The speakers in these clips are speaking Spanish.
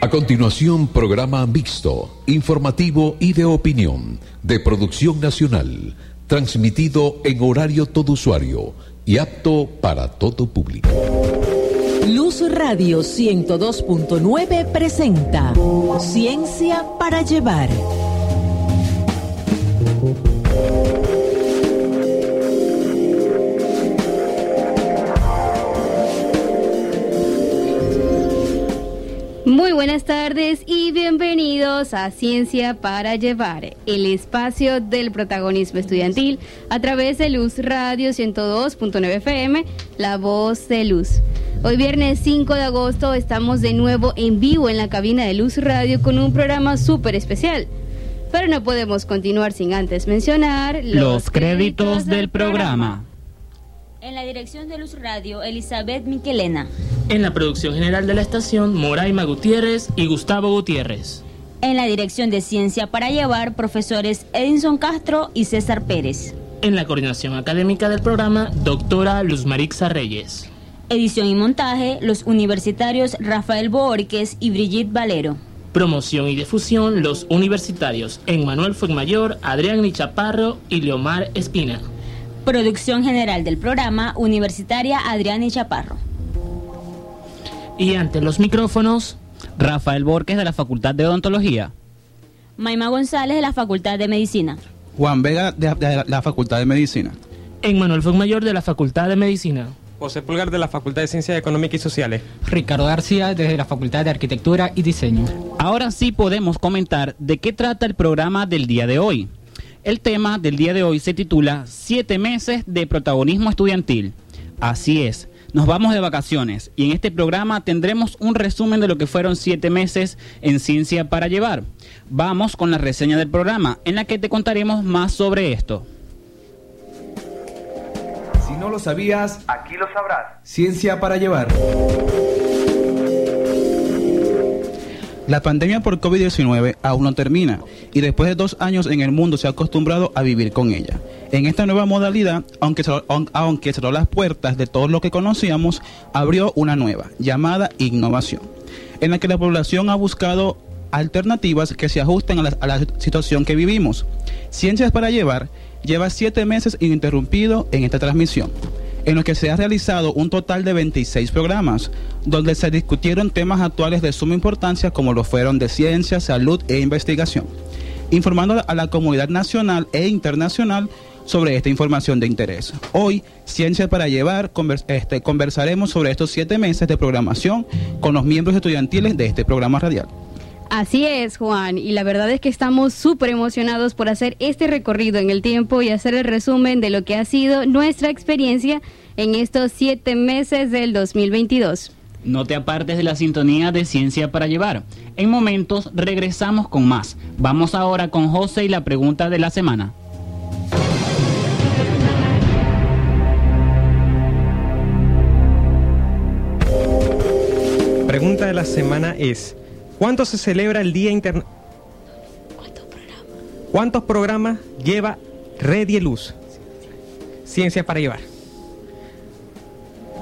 A continuación, programa mixto, informativo y de opinión, de producción nacional, transmitido en horario todo usuario y apto para todo público. Luz Radio 102.9 presenta Ciencia para Llevar. Buenas tardes y bienvenidos a Ciencia para Llevar, el espacio del protagonismo estudiantil a través de Luz Radio 102.9 FM, la voz de Luz. Hoy viernes 5 de agosto estamos de nuevo en vivo en la cabina de Luz Radio con un programa súper especial. Pero no podemos continuar sin antes mencionar los, créditos, del programa. En la dirección de Luz Radio, Elizabeth Miquelena. En la producción general de la estación, Moraima Gutiérrez y Gustavo Gutiérrez. En la dirección de Ciencia para Llevar, profesores Edinson Castro y César Pérez. En la coordinación académica del programa, doctora Luz Marixa Reyes. Edición y montaje, los universitarios Rafael Borques y Brigitte Valero. Promoción y difusión, los universitarios Emmanuel Fuenmayor, Adrián Nichaparro y Leomar Espina. Producción general del programa, universitaria Adriana Chaparro. Y ante los micrófonos, Rafael Borges de la Facultad de Odontología. Maima González de la Facultad de Medicina. Juan Vega de, la Facultad de Medicina. Emmanuel Mayor de la Facultad de Medicina. José Pulgar de la Facultad de Ciencias Económicas y Sociales. Ricardo García desde la Facultad de Arquitectura y Diseño. Ahora sí podemos comentar de qué trata el programa del día de hoy. El tema del día de hoy se titula Siete meses de protagonismo estudiantil. Así es, nos vamos de vacaciones y en este programa tendremos un resumen de lo que fueron siete meses en Ciencia para Llevar. Vamos con la reseña del programa en la que te contaremos más sobre esto. Si no lo sabías, aquí lo sabrás. Ciencia para Llevar. La pandemia por COVID-19 aún no termina y después de dos años en el mundo se ha acostumbrado a vivir con ella. En esta nueva modalidad, aunque, aunque cerró las puertas de todo lo que conocíamos, abrió una nueva, llamada innovación, en la que la población ha buscado alternativas que se ajusten a la, a la situación que vivimos. Ciencias para Llevar lleva siete meses ininterrumpido en esta transmisión en los que se ha realizado un total de 26 programas, donde se discutieron temas actuales de suma importancia como lo fueron de ciencia, salud e investigación, informando a la comunidad nacional e internacional sobre esta información de interés. Hoy, Ciencia para Llevar, este, conversaremos sobre estos siete meses de programación con los miembros estudiantiles de este programa radial. Así es, Juan, y la verdad es que estamos súper emocionados por hacer este recorrido en el tiempo y hacer el resumen de lo que ha sido nuestra experiencia en estos siete meses del 2022. No te apartes de la sintonía de Ciencia para Llevar. En momentos regresamos con más. Vamos ahora con José y la pregunta de la semana. Pregunta de la semana es, ¿cuánto se celebra el Día Internacional? ¿Cuántos programas lleva Red y Luz? Ciencia para Llevar.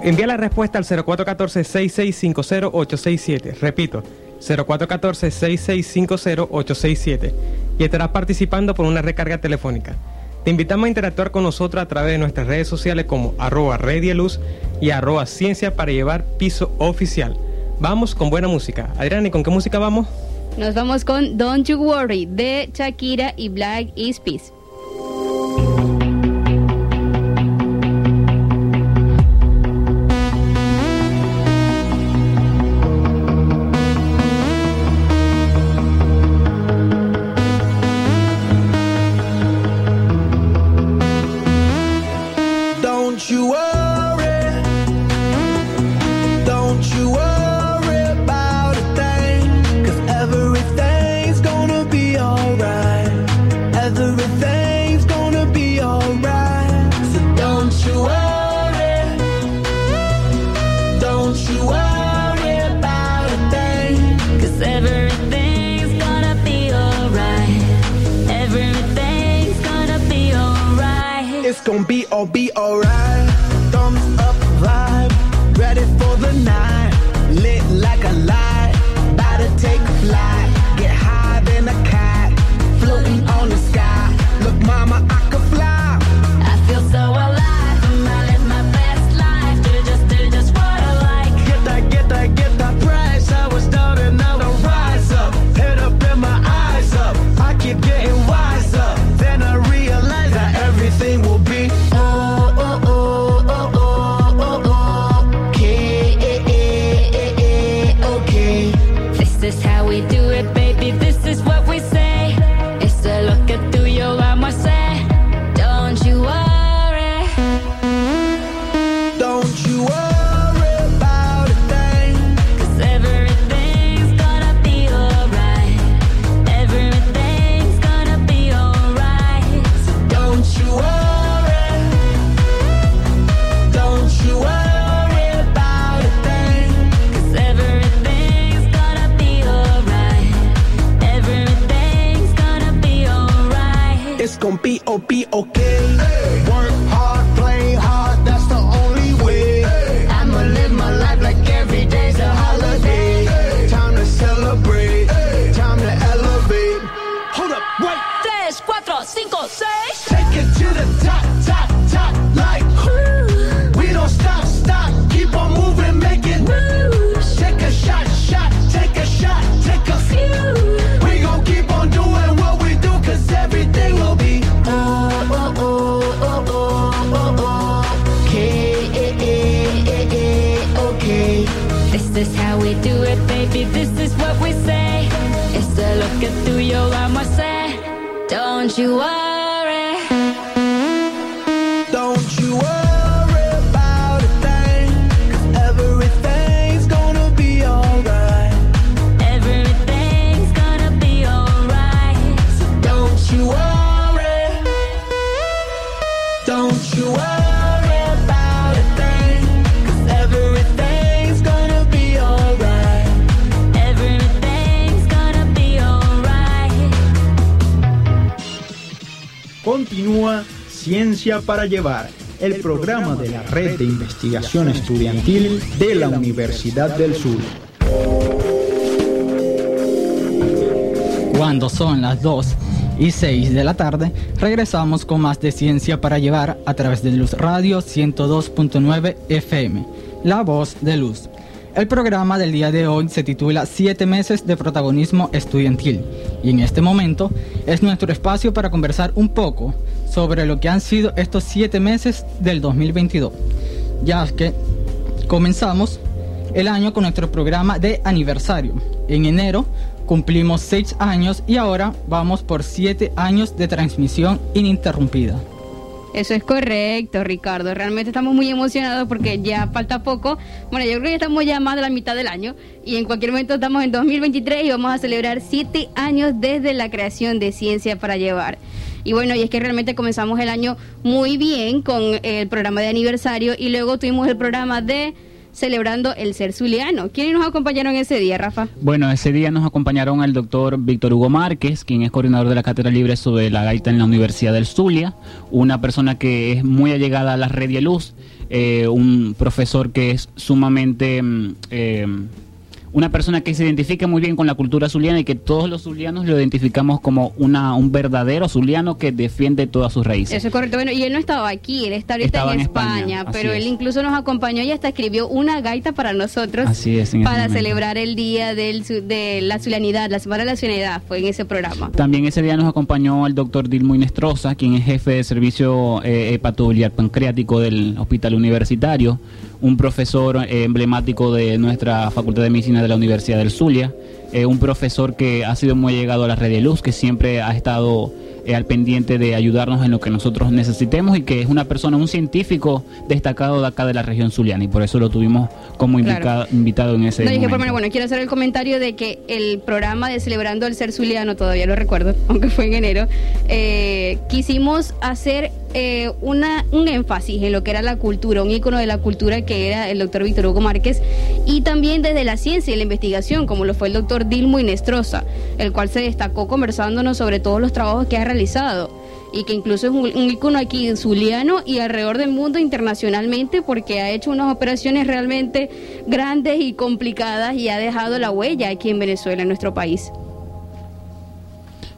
Envía la respuesta al 0414-6650-867. Repito, 0414-6650-867 y estarás participando por una recarga telefónica. Te invitamos a interactuar con nosotros a través de nuestras redes sociales como arroba Luz y arroba Ciencia para llevar piso oficial. Vamos con buena música. Adrián, ¿y con qué música vamos? Nos vamos con Don't You Worry de Shakira y Black Is Peace. Ciencia para Llevar, el programa de la Red de Investigación Estudiantil de la Universidad del Sur. Cuando son las 2 y 6 de la tarde, regresamos con más de Ciencia para Llevar a través de Luz Radio 102.9 FM, La Voz de Luz. El programa del día de hoy se titula Siete meses de protagonismo estudiantil y en este momento es nuestro espacio para conversar un poco sobre lo que han sido estos siete meses del 2022, ya que comenzamos el año con nuestro programa de aniversario. En enero cumplimos seis años y ahora vamos por siete años de transmisión ininterrumpida. Eso es correcto, Ricardo. Realmente estamos muy emocionados porque ya falta poco. Bueno, yo creo que estamos ya más de la mitad del año y en cualquier momento estamos en 2023 y vamos a celebrar siete años desde la creación de Ciencia para Llevar. Y bueno, y es que realmente comenzamos el año muy bien con el programa de aniversario y luego tuvimos el programa de celebrando el ser zuliano. ¿Quiénes nos acompañaron ese día, Rafa? Bueno, ese día nos acompañaron el doctor Víctor Hugo Márquez, quien es coordinador de la Cátedra Libre sobre la gaita en la Universidad del Zulia, una persona que es muy allegada a la red de luz, eh, un profesor que es sumamente... mm, eh, una persona que se identifica muy bien con la cultura zuliana y que todos los zulianos lo identificamos como una, un verdadero zuliano que defiende todas sus raíces. Eso es correcto. Bueno, y él no estaba aquí, él está ahorita Estaba en, en España, pero él incluso nos acompañó y hasta escribió una gaita para nosotros Así es, para celebrar el día del, de la zulianidad, la Semana de la Zulianidad, fue en ese programa. También ese día nos acompañó el doctor Dilmo Inestrosa, quien es jefe de servicio eh, hepatobiliar pancreático del Hospital Universitario, un profesor eh, emblemático de nuestra Facultad de Medicina de la Universidad del Zulia, eh, un profesor que ha sido muy llegado a la red de luz, que siempre ha estado eh, al pendiente de ayudarnos en lo que nosotros necesitemos y que es una persona, un científico destacado de acá de la región zuliana y por eso lo tuvimos como Claro. invitado en ese No, dije, por momento. bueno, bueno, quiero hacer el comentario de que el programa de Celebrando el Ser Zuliano, todavía lo recuerdo, aunque fue en enero, eh, quisimos hacer eh, una, un énfasis en lo que era la cultura, un ícono de la cultura que era el doctor Víctor Hugo Márquez, y también desde la ciencia y la investigación, como lo fue el doctor Dilmo Inestrosa, el cual se destacó conversándonos sobre todos los trabajos que ha realizado y que incluso es un, un ícono aquí en Zuliano y alrededor del mundo internacionalmente porque ha hecho unas operaciones realmente grandes y complicadas y ha dejado la huella aquí en Venezuela, en nuestro país.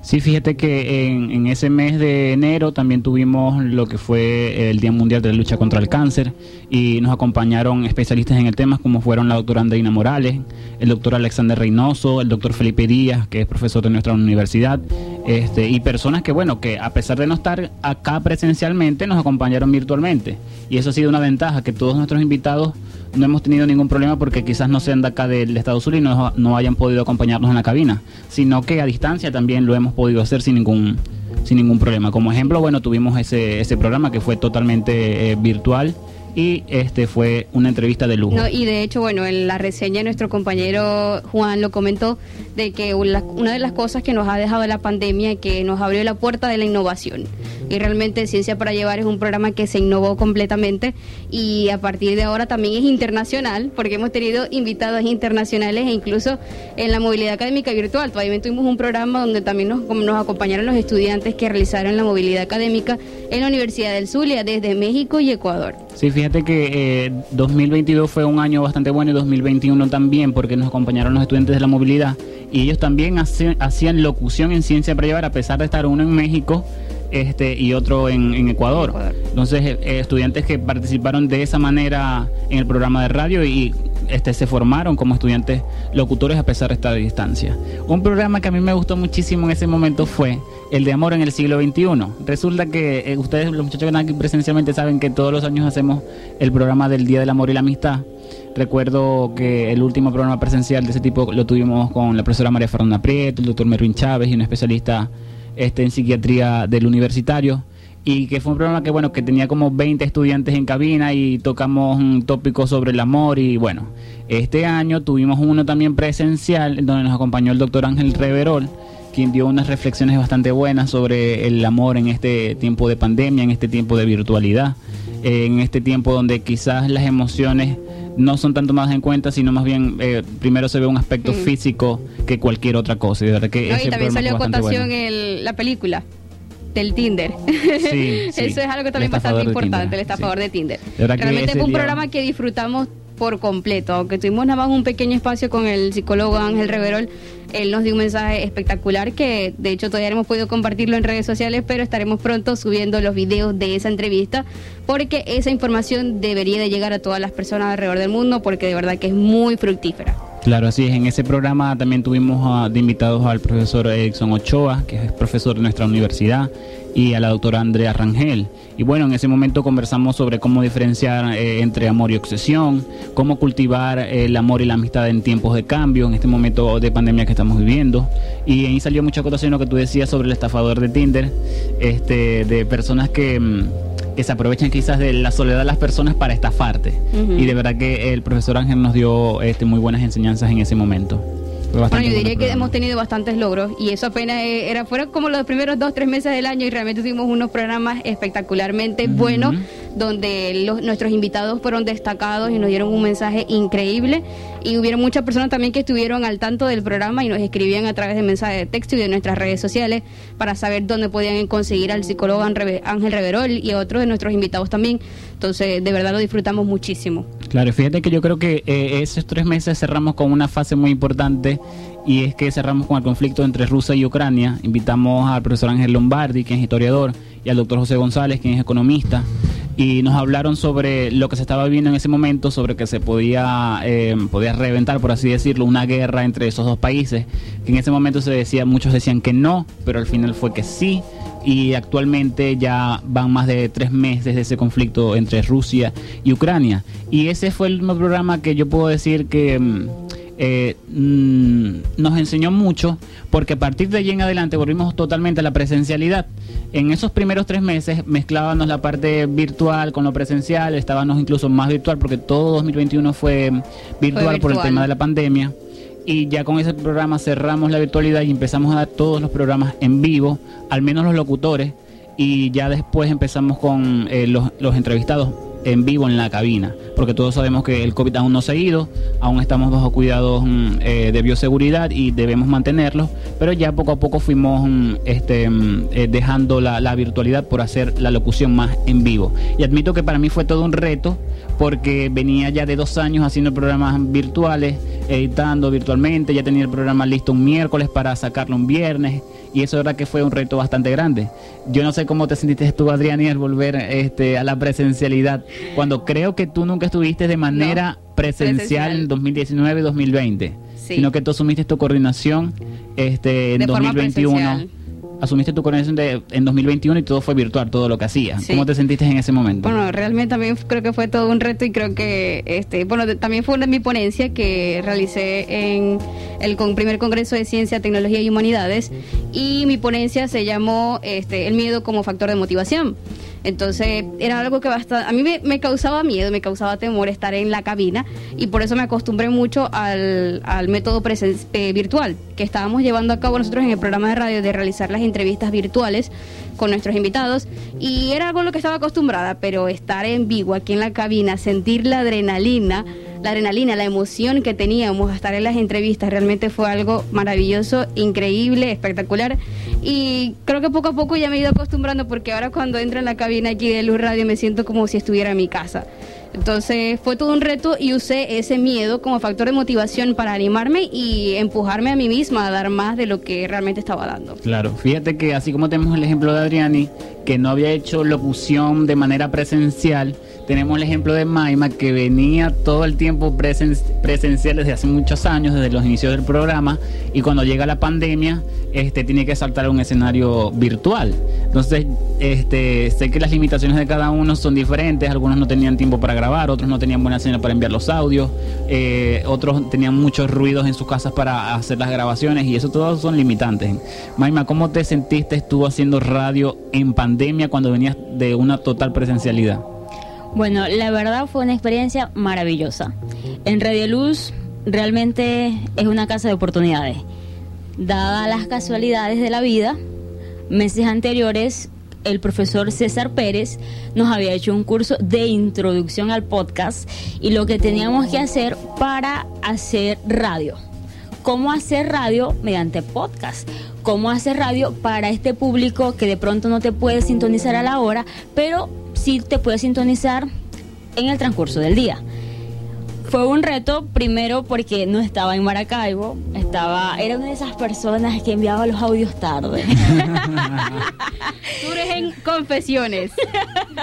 Sí, fíjate que en, en ese mes de enero también tuvimos lo que fue el Día Mundial de la Lucha contra el Cáncer y nos acompañaron especialistas en el tema como fueron la doctora Andreina Morales, el doctor Alexander Reynoso, el doctor Felipe Díaz, que es profesor de nuestra universidad, este, y personas que, bueno, que a pesar de no estar acá presencialmente, nos acompañaron virtualmente. Y eso ha sido una ventaja, que todos nuestros invitados no hemos tenido ningún problema porque quizás no sean de acá del Estado Sur y no, no hayan podido acompañarnos en la cabina, sino que a distancia también lo hemos podido hacer sin ningún sin ningún problema. Como ejemplo, bueno, tuvimos ese, ese programa que fue totalmente eh, virtual y este fue una entrevista de lujo. No, y de hecho, bueno, en la reseña nuestro compañero Juan lo comentó de que una una de las cosas que nos ha dejado la pandemia es que nos abrió la puerta de la innovación. Y realmente Ciencia para Llevar es un programa que se innovó completamente y a partir de ahora también es internacional porque hemos tenido invitados internacionales e incluso en la movilidad académica virtual. Todavía tuvimos un programa donde también nos, nos acompañaron los estudiantes que realizaron la movilidad académica en la Universidad del Zulia desde México y Ecuador. Sí, fíjate que eh, 2022 fue un año bastante bueno y 2021 también porque nos acompañaron los estudiantes de la movilidad y ellos también hace- hacían locución en ciencia para llevar a pesar de estar uno en México este y otro en, en Ecuador. Entonces, eh, eh, estudiantes que participaron de esa manera en el programa de radio y este se formaron como estudiantes locutores a pesar de estar a distancia. Un programa que a mí me gustó muchísimo en ese momento fue el de amor en el siglo XXI. Resulta que eh, ustedes, los muchachos que están aquí presencialmente, saben que todos los años hacemos el programa del Día del Amor y la Amistad. Recuerdo que el último programa presencial de ese tipo lo tuvimos con la profesora María Fernanda Prieto, el doctor Merwin Chávez y un especialista este, en psiquiatría del universitario. Y que fue un programa que, bueno, que tenía como 20 estudiantes en cabina y tocamos un tópico sobre el amor. Y bueno, este año tuvimos uno también presencial, en donde nos acompañó el doctor Ángel Reverol, quien dio unas reflexiones bastante buenas sobre el amor en este tiempo de pandemia, en este tiempo de virtualidad, eh, en este tiempo donde quizás las emociones no son tanto más en cuenta, sino más bien eh, primero se ve un aspecto Mm. físico que cualquier otra cosa. Y de verdad que No, ese y también salió cotación bueno. el- la película del Tinder. Sí, sí. Eso es algo también bastante importante, Tinder, el estafador de Tinder. De que Realmente fue un día- programa que disfrutamos por completo, aunque tuvimos nada más un pequeño espacio con el psicólogo Ángel Reverol, él nos dio un mensaje espectacular que de hecho todavía hemos podido compartirlo en redes sociales, pero estaremos pronto subiendo los videos de esa entrevista porque esa información debería de llegar a todas las personas alrededor del mundo porque de verdad que es muy fructífera. Claro, así es. En ese programa también tuvimos ah, de invitados al profesor Edson Ochoa, que es profesor de nuestra universidad, y a la doctora Andrea Rangel. Y bueno, en ese momento conversamos sobre cómo diferenciar eh, entre amor y obsesión, cómo cultivar el amor y la amistad en tiempos de cambio, en este momento de pandemia que estamos viviendo. Y ahí salió mucha acotación lo que tú decías sobre el estafador de Tinder, este, de personas que... mm, que se aprovechan quizás de la soledad de las personas para estafarte. Y de verdad que el profesor Ángel nos dio este, muy buenas enseñanzas en ese momento. Bueno, yo diría que hemos tenido bastantes logros y eso apenas eh, era fueron como los primeros dos tres meses del año y realmente tuvimos unos programas espectacularmente buenos donde los, nuestros invitados fueron destacados y nos dieron un mensaje increíble y hubieron muchas personas también que estuvieron al tanto del programa y nos escribían a través de mensajes de texto y de nuestras redes sociales para saber dónde podían conseguir al psicólogo Ángel Reverol y a otros de nuestros invitados también. Entonces, de verdad lo disfrutamos muchísimo. Claro, fíjate que yo creo que eh, esos tres meses cerramos con una fase muy importante y es que cerramos con el conflicto entre Rusia y Ucrania. Invitamos al profesor Ángel Lombardi, quien es historiador, y al doctor José González, quien es economista, y nos hablaron sobre lo que se estaba viviendo en ese momento, sobre que se podía, eh, podía reventar, por así decirlo, una guerra entre esos dos países, que en ese momento se decía, muchos decían que no, pero al final fue que sí y actualmente ya van más de tres meses de ese conflicto entre Rusia y Ucrania. Y ese fue el programa que yo puedo decir que mm, eh, mm, nos enseñó mucho, porque a partir de allí en adelante volvimos totalmente a la presencialidad. En esos primeros tres meses mezclábamos la parte virtual con lo presencial, estábamos incluso más virtual, porque todo 2021 fue virtual, por el virtual. tema de la pandemia y ya con ese programa cerramos la virtualidad y empezamos a dar todos los programas en vivo, al menos los locutores, y ya después empezamos con eh, los, los entrevistados en vivo en la cabina, porque todos sabemos que el COVID aún no se ha ido, aún estamos bajo cuidados mm, eh, de bioseguridad y debemos mantenerlos, pero ya poco a poco fuimos mm, este, mm, eh, dejando la, la virtualidad por hacer la locución más en vivo. Y admito que para mí fue todo un reto, porque venía ya de dos años haciendo programas virtuales, editando virtualmente, ya tenía el programa listo un miércoles para sacarlo un viernes y eso era que fue un reto bastante grande. Yo no sé cómo te sentiste tú, Adrián, y al volver este, a la presencialidad, cuando creo que tú nunca estuviste de manera presencial, en 2019-2020, Sí. sino que tú asumiste tu coordinación este, en De forma 2021. Asumiste tu coordinación de, en 2021 y todo fue virtual, todo lo que hacías. Sí. ¿Cómo te sentiste en ese momento? Bueno, realmente también creo que fue todo un reto y creo que, este, bueno, también fue una de mi ponencia que realicé en el con- primer Congreso de Ciencia, Tecnología y Humanidades y mi ponencia se llamó este, El miedo como factor de motivación. Entonces era algo que bastante, a mí me, causaba miedo, me causaba temor estar en la cabina y por eso me acostumbré mucho al, al método presen- eh, virtual que estábamos llevando a cabo nosotros en el programa de radio de realizar las entrevistas virtuales con nuestros invitados. Y era algo a lo que estaba acostumbrada, pero estar en vivo aquí en la cabina, sentir la adrenalina, la adrenalina, la emoción que teníamos estar en las entrevistas realmente fue algo maravilloso, increíble, espectacular y creo que poco a poco ya me he ido acostumbrando porque ahora cuando entro en la cabina aquí de Luz Radio me siento como si estuviera en mi casa. Entonces fue todo un reto y usé ese miedo como factor de motivación para animarme y empujarme a mí misma a dar más de lo que realmente estaba dando. Claro, fíjate que así como tenemos el ejemplo de Adriani, que no había hecho locución de manera presencial, tenemos el ejemplo de Maima, que venía todo el tiempo presen- presencial desde hace muchos años, desde los inicios del programa, y cuando llega la pandemia, este, tiene que saltar a un escenario virtual. Entonces, este, sé que las limitaciones de cada uno son diferentes, algunos no tenían tiempo para grabar, otros no tenían buena señal para enviar los audios, eh, otros tenían muchos ruidos en sus casas para hacer las grabaciones, y eso todos son limitantes. Maima, ¿cómo te sentiste tú haciendo radio en pandemia cuando venías de una total presencialidad? Bueno, la verdad fue una experiencia maravillosa. En Radio Luz realmente es una casa de oportunidades. Dadas las casualidades de la vida, meses anteriores el profesor César Pérez nos había hecho un curso de introducción al podcast y lo que teníamos que hacer para hacer radio. Cómo hacer radio mediante podcast. Cómo hacer radio para este público que de pronto no te puede sintonizar a la hora, pero sí te puede sintonizar en el transcurso del día. Fue un reto primero porque no estaba en Maracaibo, estaba era una de esas personas que enviaba los audios tarde. Surgen confesiones.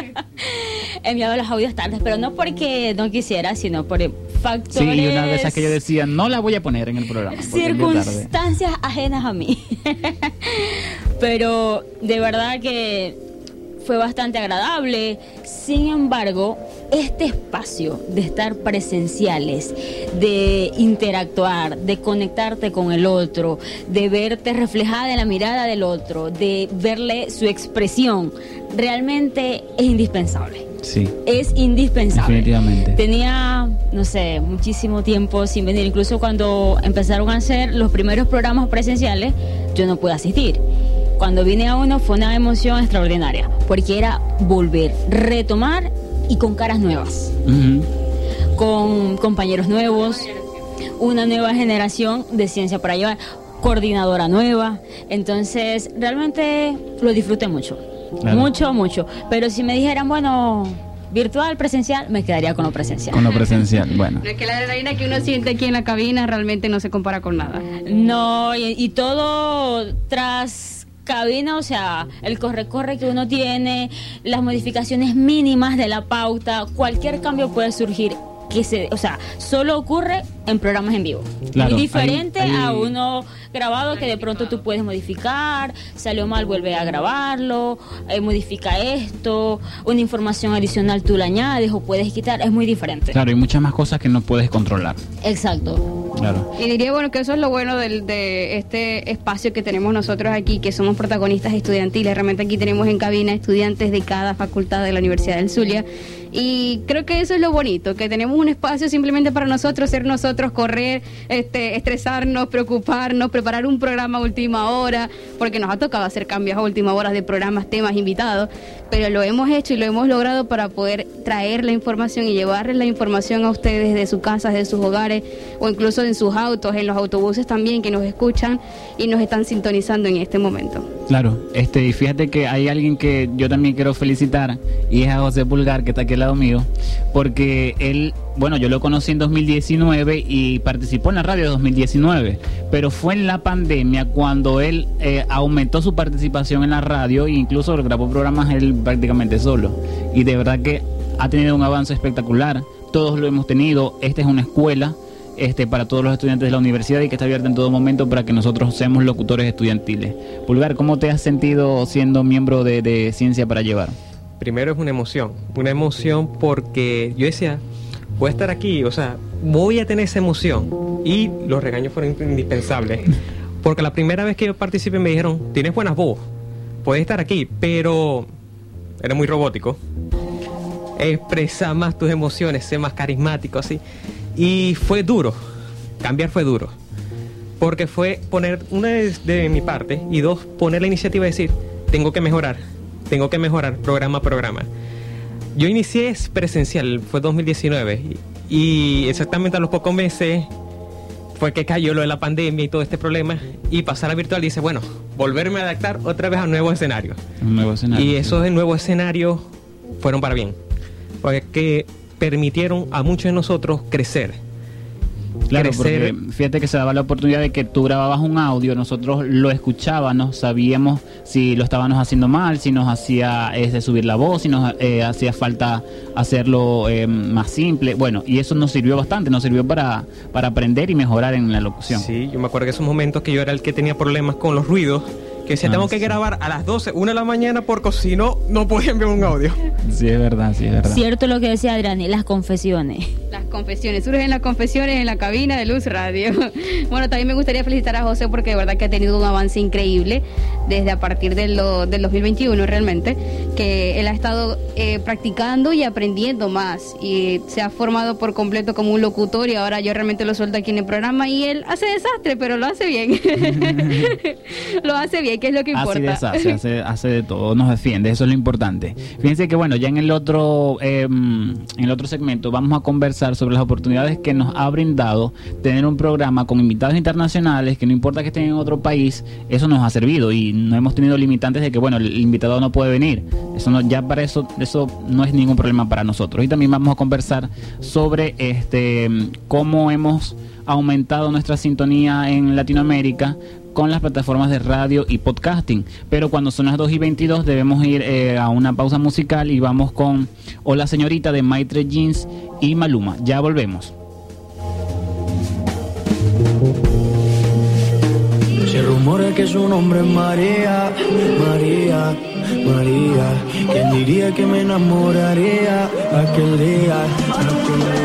enviaba los audios tarde, pero no porque no quisiera, sino por factores Sí, una de esas que yo decía, no la voy a poner en el programa. circunstancias ajenas a mí. Pero de verdad que fue bastante agradable. Sin embargo, este espacio de estar presenciales, de interactuar, de conectarte con el otro, de verte reflejada en la mirada del otro, de verle su expresión, realmente es indispensable. Sí, Es indispensable. definitivamente. Tenía, no sé, muchísimo tiempo sin venir. Incluso cuando empezaron a hacer los primeros programas presenciales, yo no pude asistir. Cuando vine a uno fue una emoción extraordinaria, porque era volver, retomar y con caras nuevas, con compañeros nuevos, una nueva generación de ciencia para llevar, coordinadora nueva. Entonces, realmente lo disfruté mucho. Claro. Mucho, mucho. Pero si me dijeran, bueno, virtual, presencial, me quedaría con lo presencial. Con lo presencial, bueno. No es que la adrenalina que uno siente aquí en la cabina realmente no se compara con nada. No, y, y todo tras cabina, o sea, el corre-corre que uno tiene, las modificaciones mínimas de la pauta, cualquier cambio puede surgir. Que se, o sea, solo ocurre en programas en vivo. Claro, Muy diferente hay- hay- a uno grabado que de pronto tú puedes modificar, salió mal, vuelve a grabarlo, eh, modifica esto, una información adicional tú la añades o puedes quitar, es muy diferente. Claro, hay muchas más cosas que no puedes controlar. Exacto. Claro. Y diría, bueno, que eso es lo bueno del- de este espacio que tenemos nosotros aquí, que somos protagonistas estudiantiles. Realmente aquí tenemos en cabina estudiantes de cada facultad de la Universidad del Zulia. Y creo que eso es lo bonito, que tenemos un espacio simplemente para nosotros, ser nosotros, correr, este, estresarnos, preocuparnos, preparar un programa a última hora, porque nos ha tocado hacer cambios a última hora de programas, temas, invitados, pero lo hemos hecho y lo hemos logrado para poder traer la información y llevarles la información a ustedes de sus casas, de sus hogares o incluso en sus autos, en los autobuses también que nos escuchan y nos están sintonizando en este momento. Claro, este, y fíjate que hay alguien que yo también quiero felicitar y es a José Pulgar que está aquí al lado mío, porque él, bueno, yo lo conocí en 2019 y participó en la radio de 2019, pero fue en la pandemia cuando él eh, aumentó su participación en la radio e incluso grabó programas él prácticamente solo. Y de verdad que ha tenido un avance espectacular, todos lo hemos tenido, esta es una escuela este, para todos los estudiantes de la universidad y que está abierta en todo momento para que nosotros seamos locutores estudiantiles. Pulgar, ¿cómo te has sentido siendo miembro de Ciencia para Llevar? Primero es una emoción, una emoción porque yo decía, voy a estar aquí, o sea, voy a tener esa emoción. Y los regaños fueron indispensables. Porque la primera vez que yo participé me dijeron, tienes buenas voz, puedes estar aquí, pero eres muy robótico. Expresa más tus emociones, sé más carismático, así. Y fue duro, cambiar fue duro. Porque fue poner, una es de mi parte, y dos, poner la iniciativa y decir, tengo que mejorar, tengo que mejorar programa a programa. Yo inicié presencial, fue 2019, y, exactamente a los pocos meses fue que cayó lo de la pandemia y todo este problema, y pasar a virtual y dice, bueno, volverme a adaptar otra vez a un nuevo escenario. Un nuevo escenario. Y esos nuevos escenarios fueron para bien, porque permitieron a muchos de nosotros crecer. Claro, crecer. porque fíjate que se daba la oportunidad de que tú grababas un audio, nosotros lo escuchábamos, sabíamos si lo estábamos haciendo mal, si nos hacía este, subir la voz, si nos eh, hacía falta hacerlo eh, más simple. Bueno, y eso nos sirvió bastante, nos sirvió para, para aprender y mejorar en la locución. Sí, yo me acuerdo que esos momentos que yo era el que tenía problemas con los ruidos, que decía, Ah, tengo que grabar a las 12, 1 de la mañana, porque si no, no podía enviar un audio. Sí, es verdad, sí, es verdad. Cierto lo que decía Adriani, las confesiones. Las confesiones, surgen las confesiones en la cabina de Luz Radio. Bueno, también me gustaría felicitar a José porque de verdad que ha tenido un avance increíble desde a partir de lo- del 2021 realmente, que él ha estado eh, practicando y aprendiendo más y se ha formado por completo como un locutor y ahora yo realmente lo suelto aquí en el programa y él hace desastre, pero lo hace bien. lo hace bien, que es lo que Así importa. deshace, hace, hace de todo, nos defiende, eso es lo importante. Fíjense que bueno, ya en el otro, eh, en el otro segmento vamos a conversar sobre las oportunidades que nos ha brindado tener un programa con invitados internacionales, que no importa que estén en otro país, eso nos ha servido y no hemos tenido limitantes de que bueno, el invitado no puede venir. Eso no, ya para eso, eso no es ningún problema para nosotros. Y también vamos a conversar sobre este cómo hemos aumentado nuestra sintonía en Latinoamérica con las plataformas de radio y podcasting. Pero cuando son las 2 y 22 debemos ir eh, a una pausa musical y vamos con Hola Señorita de Maitre Jeans y Maluma. Ya volvemos. Se rumora que su nombre es María, María, María. ¿Quién diría que me enamoraría aquel día, aquel día?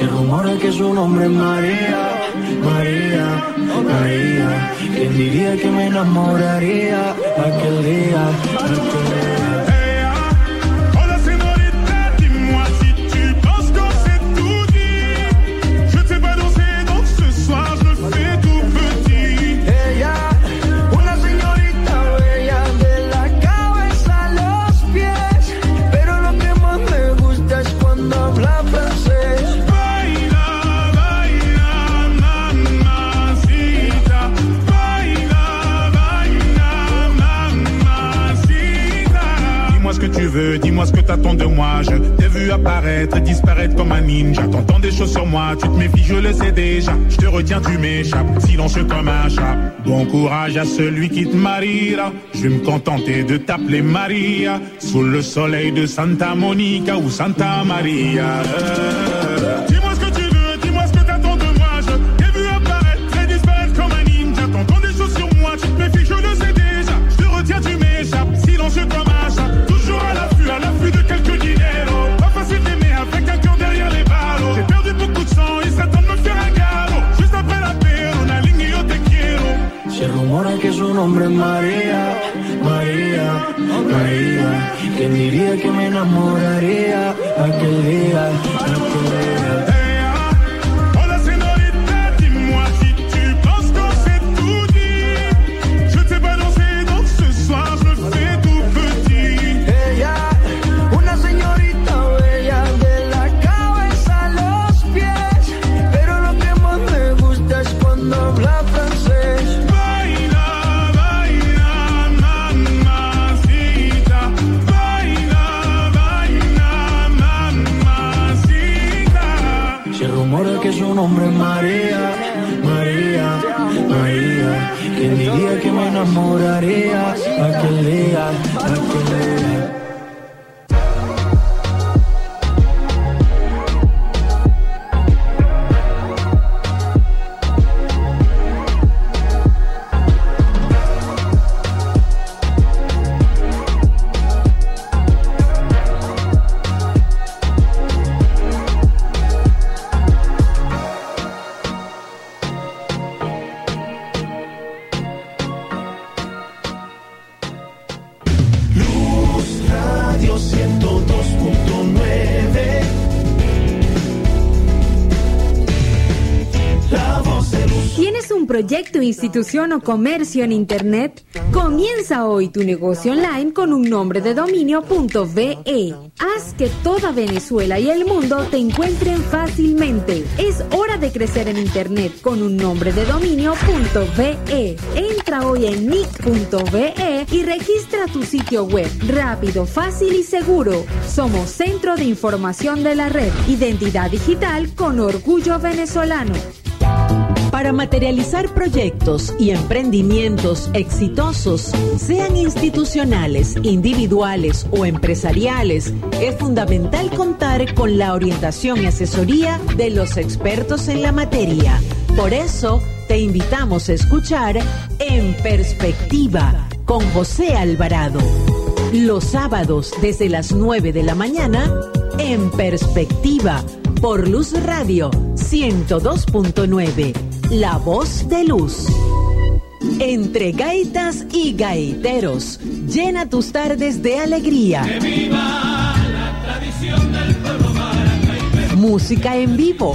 Se rumora que su nombre es María, María, María. ¿Quién diría que me enamoraría aquel día, aquel día? Moi, tu te méfies, je le sais déjà. Je te retiens, tu m'échappes, silencieux comme un chat. Bon courage à celui qui te mariera. Je vais me contenter de t'appeler Maria. Sous le soleil de Santa Monica ou Santa Maria. Nombre es María, María, María. ¿Quién diría que me enamoraría aquel día, aquel día? Enamoraría aquel día, aquel día? Proyecto, institución o comercio en Internet? Comienza hoy tu negocio online con un nombre de dominio .ve. Haz que toda Venezuela y el mundo te encuentren fácilmente. Es hora de crecer en Internet con un nombre de dominio .ve. Entra hoy en nick.ve y registra tu sitio web. Rápido, fácil y seguro. Somos Centro de Información de la Red. Identidad digital con orgullo venezolano. Para materializar proyectos y emprendimientos exitosos, sean institucionales, individuales o empresariales, es fundamental contar con la orientación y asesoría de los expertos en la materia. Por eso, te invitamos a escuchar En Perspectiva con José Alvarado. Los sábados desde las 9 de la mañana, En Perspectiva, por Luz Radio 102.9, La Voz de Luz. Entre gaitas y gaiteros, llena tus tardes de alegría. Música en vivo.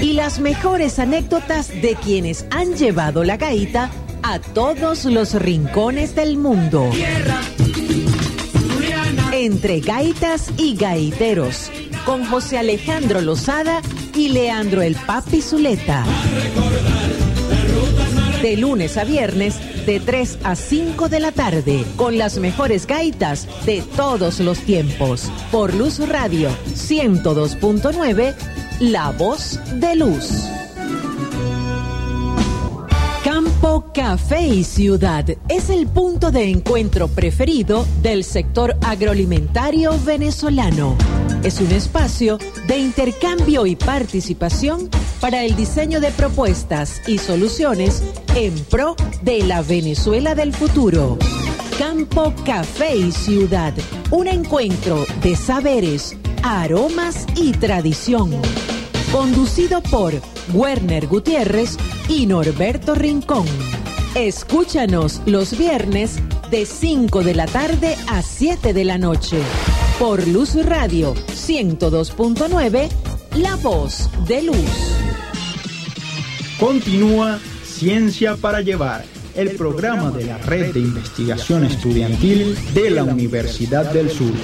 Y las mejores anécdotas de quienes han llevado la gaita a todos los rincones del mundo. Entre gaitas y gaiteros, con José Alejandro Lozada y Leandro el Papi Zuleta. De lunes a viernes, de 3 a 5 de la tarde, con las mejores gaitas de todos los tiempos. Por Luz Radio 102.9, La Voz de Luz. Campo Café y Ciudad es el punto de encuentro preferido del sector agroalimentario venezolano. Es un espacio de intercambio y participación para el diseño de propuestas y soluciones en pro de la Venezuela del futuro. Campo Café y Ciudad, un encuentro de saberes, aromas y tradición. Conducido por Werner Gutiérrez y Norberto Rincón. Escúchanos los viernes de 5 de la tarde a 7 de la noche. Por Luz Radio 102.9, La Voz de Luz. Continúa Ciencia para Llevar, el programa de la Red de Investigación Estudiantil de la Universidad del Sur.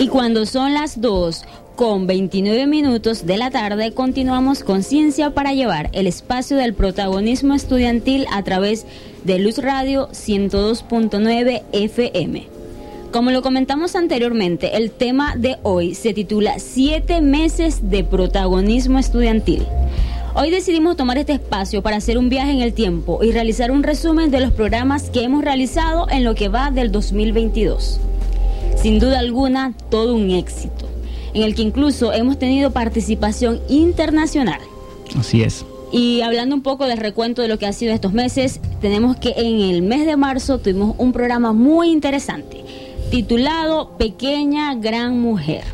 Y cuando son las 2 con 29 minutos de la tarde, continuamos con Ciencia para Llevar, el espacio del protagonismo estudiantil a través de Luz Radio 102.9 FM. Como lo comentamos anteriormente, el tema de hoy se titula Siete meses de protagonismo estudiantil. Hoy decidimos tomar este espacio para hacer un viaje en el tiempo y realizar un resumen de los programas que hemos realizado en lo que va del 2022. Sin duda alguna, todo un éxito, en el que incluso hemos tenido participación internacional. Así es. Y hablando un poco del recuento de lo que ha sido estos meses, tenemos que en el mes de marzo tuvimos un programa muy interesante, titulado Pequeña Gran Mujer.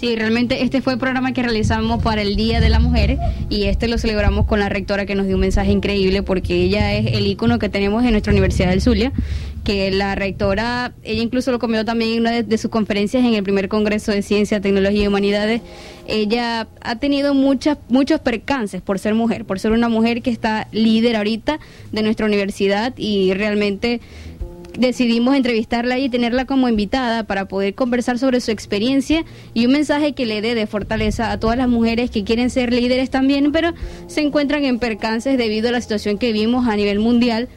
Sí, realmente este fue el programa que realizamos para el Día de la Mujer y este lo celebramos con la rectora que nos dio un mensaje increíble porque ella es el ícono que tenemos en nuestra Universidad del Zulia, que la rectora, ella incluso lo comió también en una de, de sus conferencias en el primer Congreso de Ciencia, Tecnología y Humanidades. Ella ha tenido muchas, muchos percances por ser mujer, por ser una mujer que está líder ahorita de nuestra universidad y realmente decidimos entrevistarla y tenerla como invitada para poder conversar sobre su experiencia y un mensaje que le dé de fortaleza a todas las mujeres que quieren ser líderes también, pero se encuentran en percances debido a la situación que vimos a nivel mundial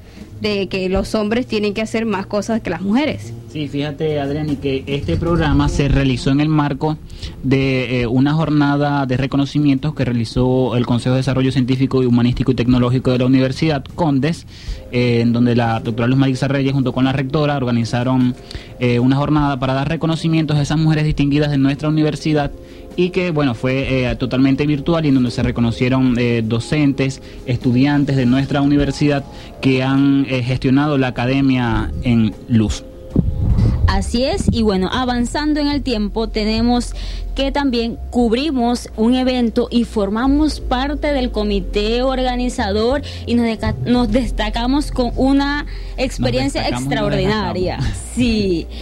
de que los hombres tienen que hacer más cosas que las mujeres. Sí, fíjate Adrián, y que este programa se realizó en el marco de eh, una jornada de reconocimientos que realizó el Consejo de Desarrollo Científico, Humanístico y Tecnológico de la Universidad Condes, eh, en donde la doctora Luz Marisa Reyes junto con la rectora organizaron eh, una jornada para dar reconocimientos a esas mujeres distinguidas de nuestra universidad y que bueno fue totalmente virtual y en donde se reconocieron docentes, estudiantes de nuestra universidad que han gestionado la academia en luz. Así es, y bueno, avanzando en el tiempo, tenemos que también cubrimos un evento y formamos parte del comité organizador y nos, nos destacamos con una experiencia extraordinaria. Sí.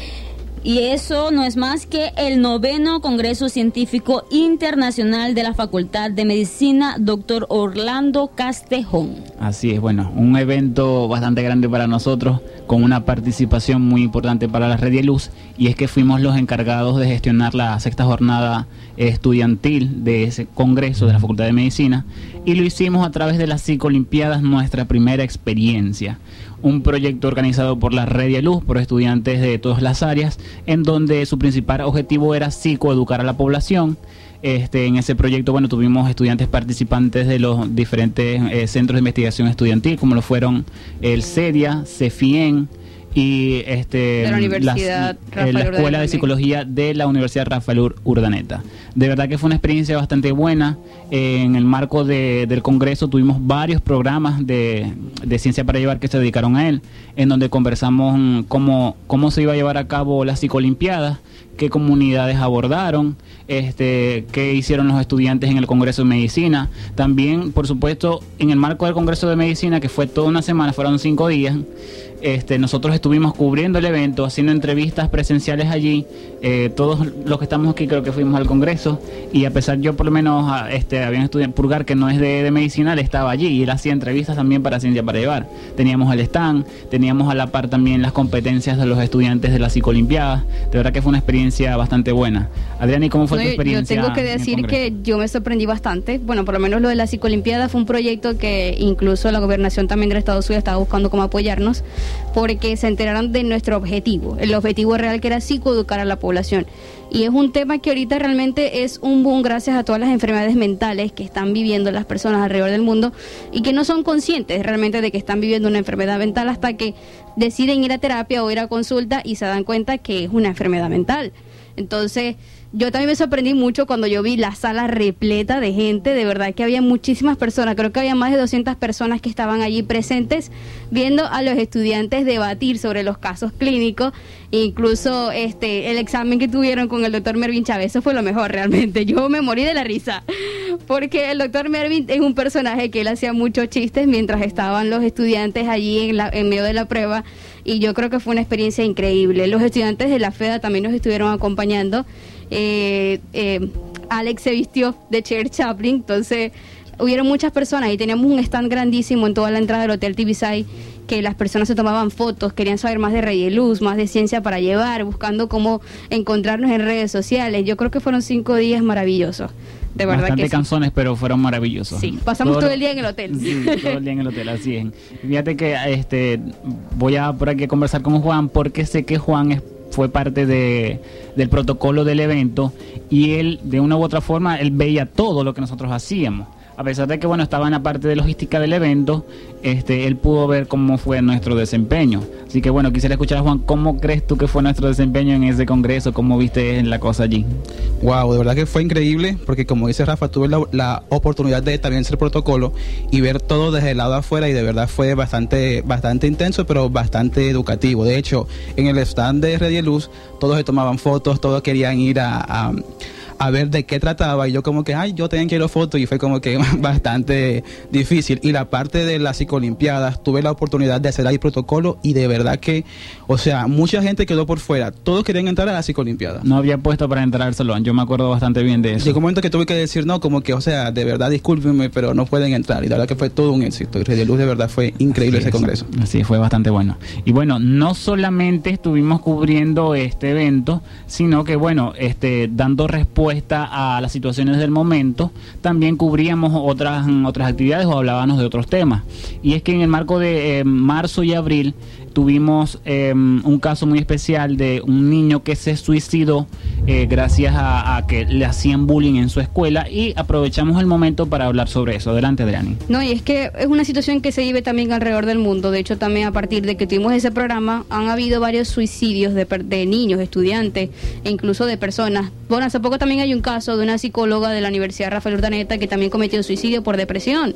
Y eso no es más que el noveno Congreso Científico Internacional de la Facultad de Medicina, doctor Orlando Castejón. Así es, bueno, un evento bastante grande para nosotros, con una participación muy importante para la Red de Luz, y es que fuimos los encargados de gestionar la sexta jornada estudiantil de ese Congreso de la Facultad de Medicina, y lo hicimos a través de las Psicolimpiadas, nuestra primera experiencia un proyecto organizado por la Red Luz, por estudiantes de todas las áreas, en donde su principal objetivo era psicoeducar a la población. Este, en ese proyecto, bueno, tuvimos estudiantes participantes de los diferentes eh, centros de investigación estudiantil, como lo fueron el CEDIA, CEFIEN, y este la, Universidad eh, la Escuela de Psicología de la Universidad Rafael Urdaneta. De verdad que fue una experiencia bastante buena. en el marco del Congreso tuvimos varios programas de, de, ciencia para llevar que se dedicaron a él, en donde conversamos cómo, cómo se iba a llevar a cabo las psicolimpiadas, qué comunidades abordaron, este, qué hicieron los estudiantes en el Congreso de Medicina. También, por supuesto, en el marco del Congreso de Medicina, que fue toda una semana, fueron cinco días, este, nosotros estuvimos cubriendo el evento, haciendo entrevistas presenciales allí. Eh, todos los que estamos aquí creo que fuimos al Congreso y a pesar yo por lo menos este, había un estudiante Purgar que no es de, de medicina, él estaba allí y él hacía entrevistas también para Ciencia para Llevar. Teníamos el stand, teníamos a la par también las competencias de los estudiantes de la psicolimpiada. De verdad que fue una experiencia bastante buena. Adriana, ¿y cómo fue tu experiencia? Yo tengo que decir que yo me sorprendí bastante. Bueno, por lo menos lo de la psicolimpiada fue un proyecto que incluso la gobernación también del Estado Unidos estaba buscando cómo apoyarnos porque se enteraron de nuestro objetivo, el objetivo real que era psicoeducar a la población. Y es un tema que ahorita realmente es un boom gracias a todas las enfermedades mentales que están viviendo las personas alrededor del mundo y que no son conscientes realmente de que están viviendo una enfermedad mental hasta que deciden ir a terapia o ir a consulta y se dan cuenta que es una enfermedad mental. Entonces, yo también me sorprendí mucho cuando yo vi la sala repleta de gente, de verdad que había muchísimas personas, creo que había más de 200 personas que estaban allí presentes viendo a los estudiantes debatir sobre los casos clínicos, incluso este el examen que tuvieron con el doctor Mervin Chávez, eso fue lo mejor realmente, yo me morí de la risa, porque el doctor Mervin es un personaje que él hacía muchos chistes mientras estaban los estudiantes allí en, la, en medio de la prueba. Y yo creo que fue una experiencia increíble. Los estudiantes de la FEDA también nos estuvieron acompañando. Eh, eh, Alex se vistió de Cher Chaplin, entonces hubieron muchas personas y teníamos un stand grandísimo en toda la entrada del Hotel Tibisay que las personas se tomaban fotos, querían saber más de Rey de Luz, más de ciencia para llevar, buscando cómo encontrarnos en redes sociales. Yo creo que fueron cinco días maravillosos. De verdad Bastante que canciones, pero fueron maravillosos. Sí, pasamos todo, el día en el hotel. Sí, todo el día en el hotel, así es. Fíjate que este voy a por aquí a conversar con Juan porque sé que Juan es fue parte de, del protocolo del evento y él, de una u otra forma, él veía todo lo que nosotros hacíamos a pesar de que bueno estaba en la parte de logística del evento, este, él pudo ver cómo fue nuestro desempeño. Así que bueno, quisiera escuchar a Juan, ¿cómo crees tú que fue nuestro desempeño en ese congreso? ¿Cómo viste la cosa allí? Wow, de verdad que fue increíble, porque como dice Rafa, tuve la, oportunidad de también ser protocolo y ver todo desde el lado afuera y de verdad fue bastante, bastante intenso, pero bastante educativo. De hecho, en el stand de Red Luz, todos se tomaban fotos, todos querían ir a ver de qué trataba y yo como que, ay, yo también quiero fotos y fue como que bastante difícil. Y la parte de las psicolimpiadas, tuve la oportunidad de hacer ahí protocolo y de verdad que, o sea, mucha gente quedó por fuera, todos querían entrar a la psicolimpiada. No había puesto para entrar al salón, yo me acuerdo bastante bien de eso. Llegó un momento que tuve que decir, no, como que, o sea, de verdad discúlpenme, pero no pueden entrar. Y la verdad que fue todo un éxito. Y de Luz de verdad fue increíble ese congreso. Así fue bastante bueno. Y bueno, no solamente estuvimos cubriendo este evento, sino que bueno, este, dando respuesta a las situaciones del momento, también cubríamos otras, otras actividades o hablábamos de otros temas. Y es que en el marco de eh, marzo y abril tuvimos eh, un caso muy especial de un niño que se suicidó eh, gracias a, que le hacían bullying en su escuela y aprovechamos el momento para hablar sobre eso. Adelante, Adriani. No, y es que es una situación que se vive también alrededor del mundo. De hecho, también a partir de que tuvimos ese programa, han habido varios suicidios de, de niños, estudiantes e incluso de personas. Bueno, hace poco también hay un caso de una psicóloga de la Universidad Rafael Urdaneta que también cometió suicidio por depresión.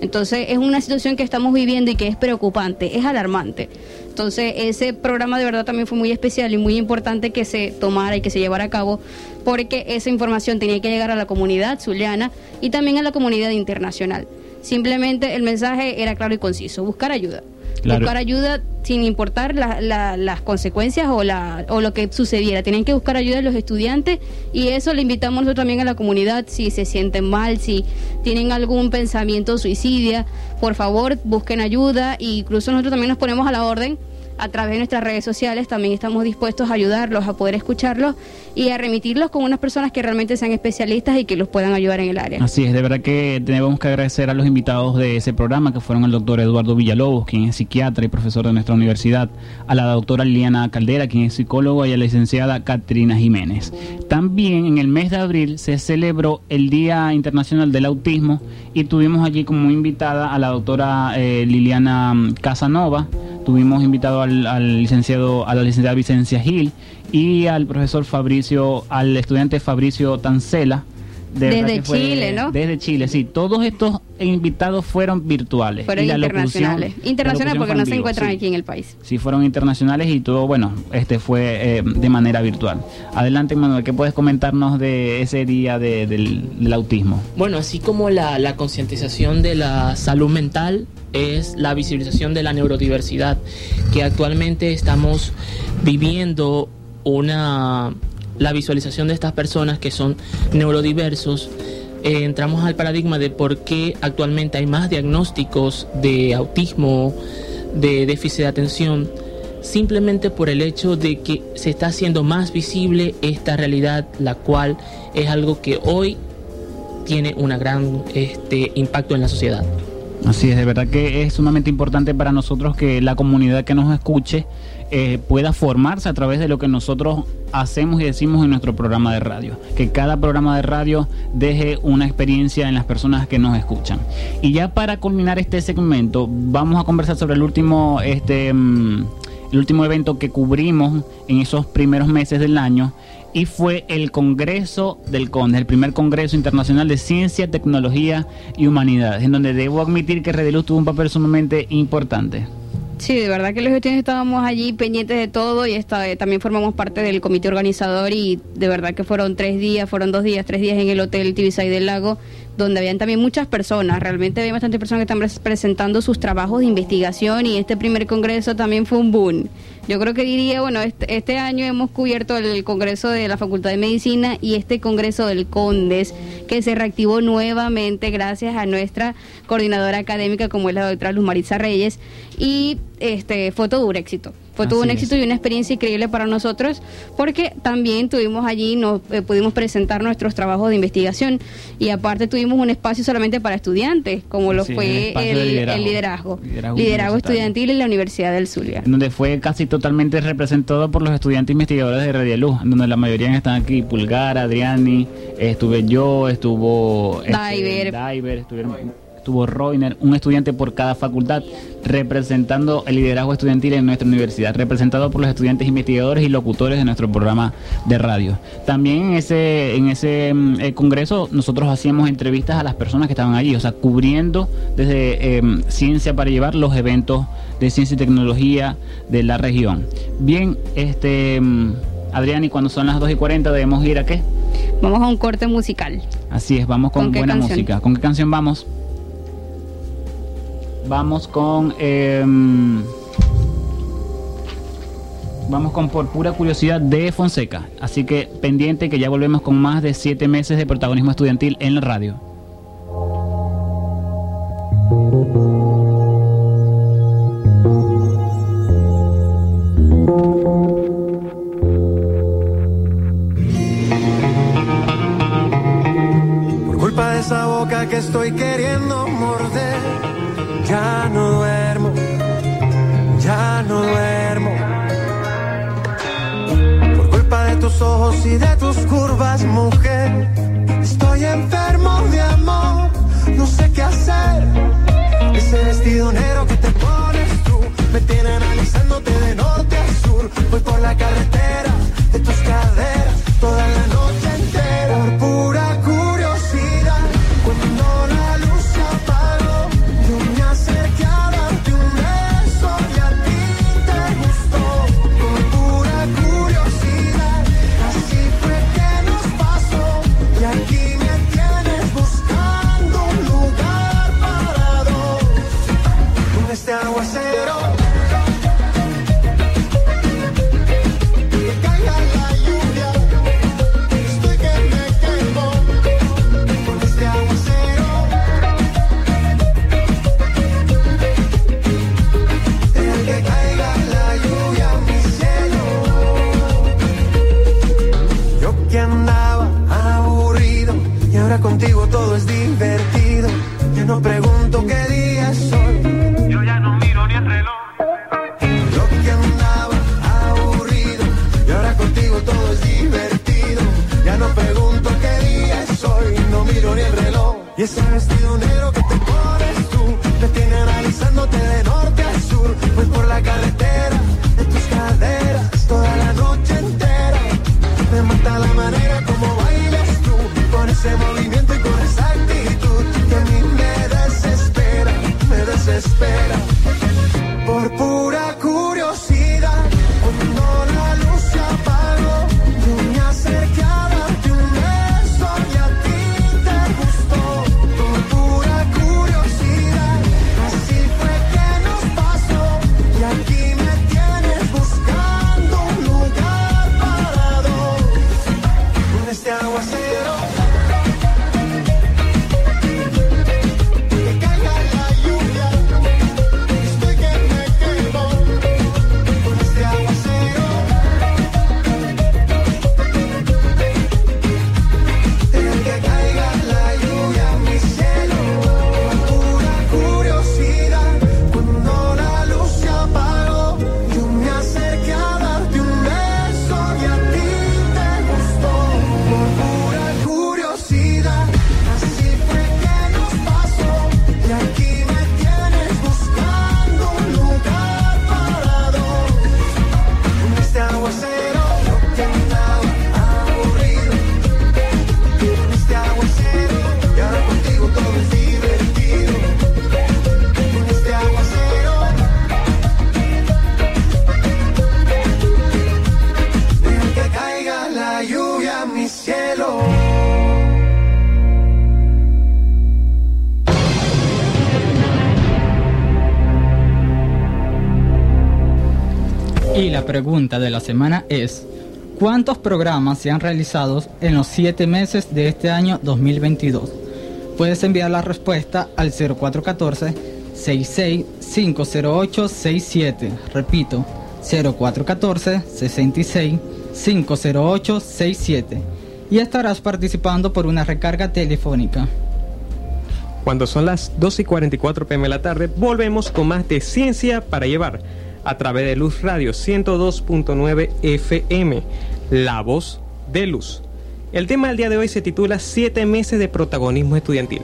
Entonces es una situación que estamos viviendo y que es preocupante, es alarmante. Entonces ese programa de verdad también fue muy especial y muy importante que se tomara y que se llevara a cabo porque esa información tenía que llegar a la comunidad zuliana y también a la comunidad internacional. Simplemente el mensaje era claro y conciso, buscar ayuda. Buscar ayuda sin importar la- la- las consecuencias o, la, o lo que sucediera. Tienen que buscar ayuda los estudiantes y eso le invitamos nosotros también a la comunidad. Si se sienten mal, si tienen algún pensamiento suicidia, por favor busquen ayuda. E incluso nosotros también nos ponemos a la orden a través de nuestras redes sociales. También estamos dispuestos a ayudarlos, a poder escucharlos y a remitirlos con unas personas que realmente sean especialistas y que los puedan ayudar en el área. Así es, de verdad que tenemos que agradecer a los invitados de ese programa, que fueron el doctor Eduardo Villalobos, quien es psiquiatra y profesor de nuestra universidad, a la doctora Liliana Caldera, quien es psicólogo, y a la licenciada Catrina Jiménez. También en el mes de abril se celebró el Día Internacional del Autismo y tuvimos allí como invitada a la doctora eh, Liliana mm, Casanova, tuvimos invitado al, al licenciado, a la licenciada Vicencia Gil y al profesor Fabricio, al estudiante Fabricio Tancela. De Desde que fue- Chile, ¿no? Desde Chile, sí. Todos estos invitados fueron virtuales. Fueron Y la locución- internacionales. Internacionales porque no se encuentran sí. aquí en el país. Sí, fueron internacionales y todo, bueno, este fue eh, de manera virtual. Adelante, Manuel, ¿qué puedes comentarnos de ese día de- del, del autismo? Bueno, así como la, la concientización de la salud mental es la visibilización de la neurodiversidad, que actualmente estamos viviendo una la visualización de estas personas que son neurodiversos. eh, entramos al paradigma de por qué actualmente hay más diagnósticos de autismo, de déficit de atención, simplemente por el hecho de que se está haciendo más visible esta realidad, la cual es algo que hoy tiene un gran este, impacto en la sociedad. Así es, de verdad que es sumamente importante para nosotros que la comunidad que nos escuche eh, pueda formarse a través de lo que nosotros hacemos y decimos en nuestro programa de radio. Que cada programa de radio deje una experiencia en las personas que nos escuchan. Y ya para culminar este segmento, vamos a conversar sobre el último, este, mm, el último evento que cubrimos en esos primeros meses del año y fue el Congreso del CONDE, el primer Congreso Internacional de Ciencia, Tecnología y Humanidades, en donde debo admitir que Redeluz tuvo un papel sumamente importante. Sí, de verdad que los estudiantes estábamos allí pendientes de todo y esta- eh, también formamos parte del comité organizador y de verdad que fueron tres días, fueron dos días, tres días en el Hotel Tibisay del Lago, donde habían también muchas personas, realmente había bastantes personas que están pres- presentando sus trabajos de investigación y este primer congreso también fue un boom. Yo creo que diría, bueno, este, este año hemos cubierto el congreso de la Facultad de Medicina y este congreso del CONDES, que se reactivó nuevamente gracias a nuestra coordinadora académica como es la doctora Luz Maritza Reyes y este fue todo un éxito. Fue todo Así un es. éxito y una experiencia increíble para nosotros porque también tuvimos allí, nos eh, pudimos presentar nuestros trabajos de investigación y aparte tuvimos un espacio solamente para estudiantes, como lo Sí, fue el, de el liderazgo. liderazgo. Estudiantil en la Universidad del Zulia. en donde fue casi totalmente representado por los estudiantes investigadores de Radio Luz, en donde la mayoría están aquí, Pulgar, Adriani, estuve yo, estuvo este, Diver. Diver, estuvieron- estuvo Roiner, un estudiante por cada facultad, representando el liderazgo estudiantil en nuestra universidad, representado por los estudiantes investigadores y locutores de nuestro programa de radio. También en ese, en ese mm, eh, congreso nosotros hacíamos entrevistas a las personas que estaban allí, o sea, cubriendo desde eh, Ciencia para llevar los eventos de ciencia y tecnología de la región. Bien, este mm, Adrián, y cuando son las 2 y 40 debemos ir a qué? Vamos a un corte musical. Así es, vamos con, ¿Con qué buena canción? música. ¿Con qué canción vamos? Vamos con... em, vamos con Por pura curiosidad de Fonseca. Así que pendiente que ya volvemos con más de 7 meses de protagonismo estudiantil en la radio. Por culpa de esa boca que estoy queriendo morder, ya no duermo, ya no duermo. Por culpa de tus ojos y de tus curvas, mujer. Estoy enfermo de amor, no sé qué hacer. Ese vestido negro que te pones tú me tiene analizándote de norte pregunta de la semana es, ¿cuántos programas se han realizado en los siete meses de este año 2022? Puedes enviar la respuesta al 0414 66 Repito, 0414 66 50867 y estarás participando por una recarga telefónica. Cuando son las 2 y 44 pm de la tarde, volvemos con más de Ciencia para Llevar a través de Luz Radio 102.9 FM, La Voz de Luz. El tema del día de hoy se titula Siete meses de protagonismo estudiantil.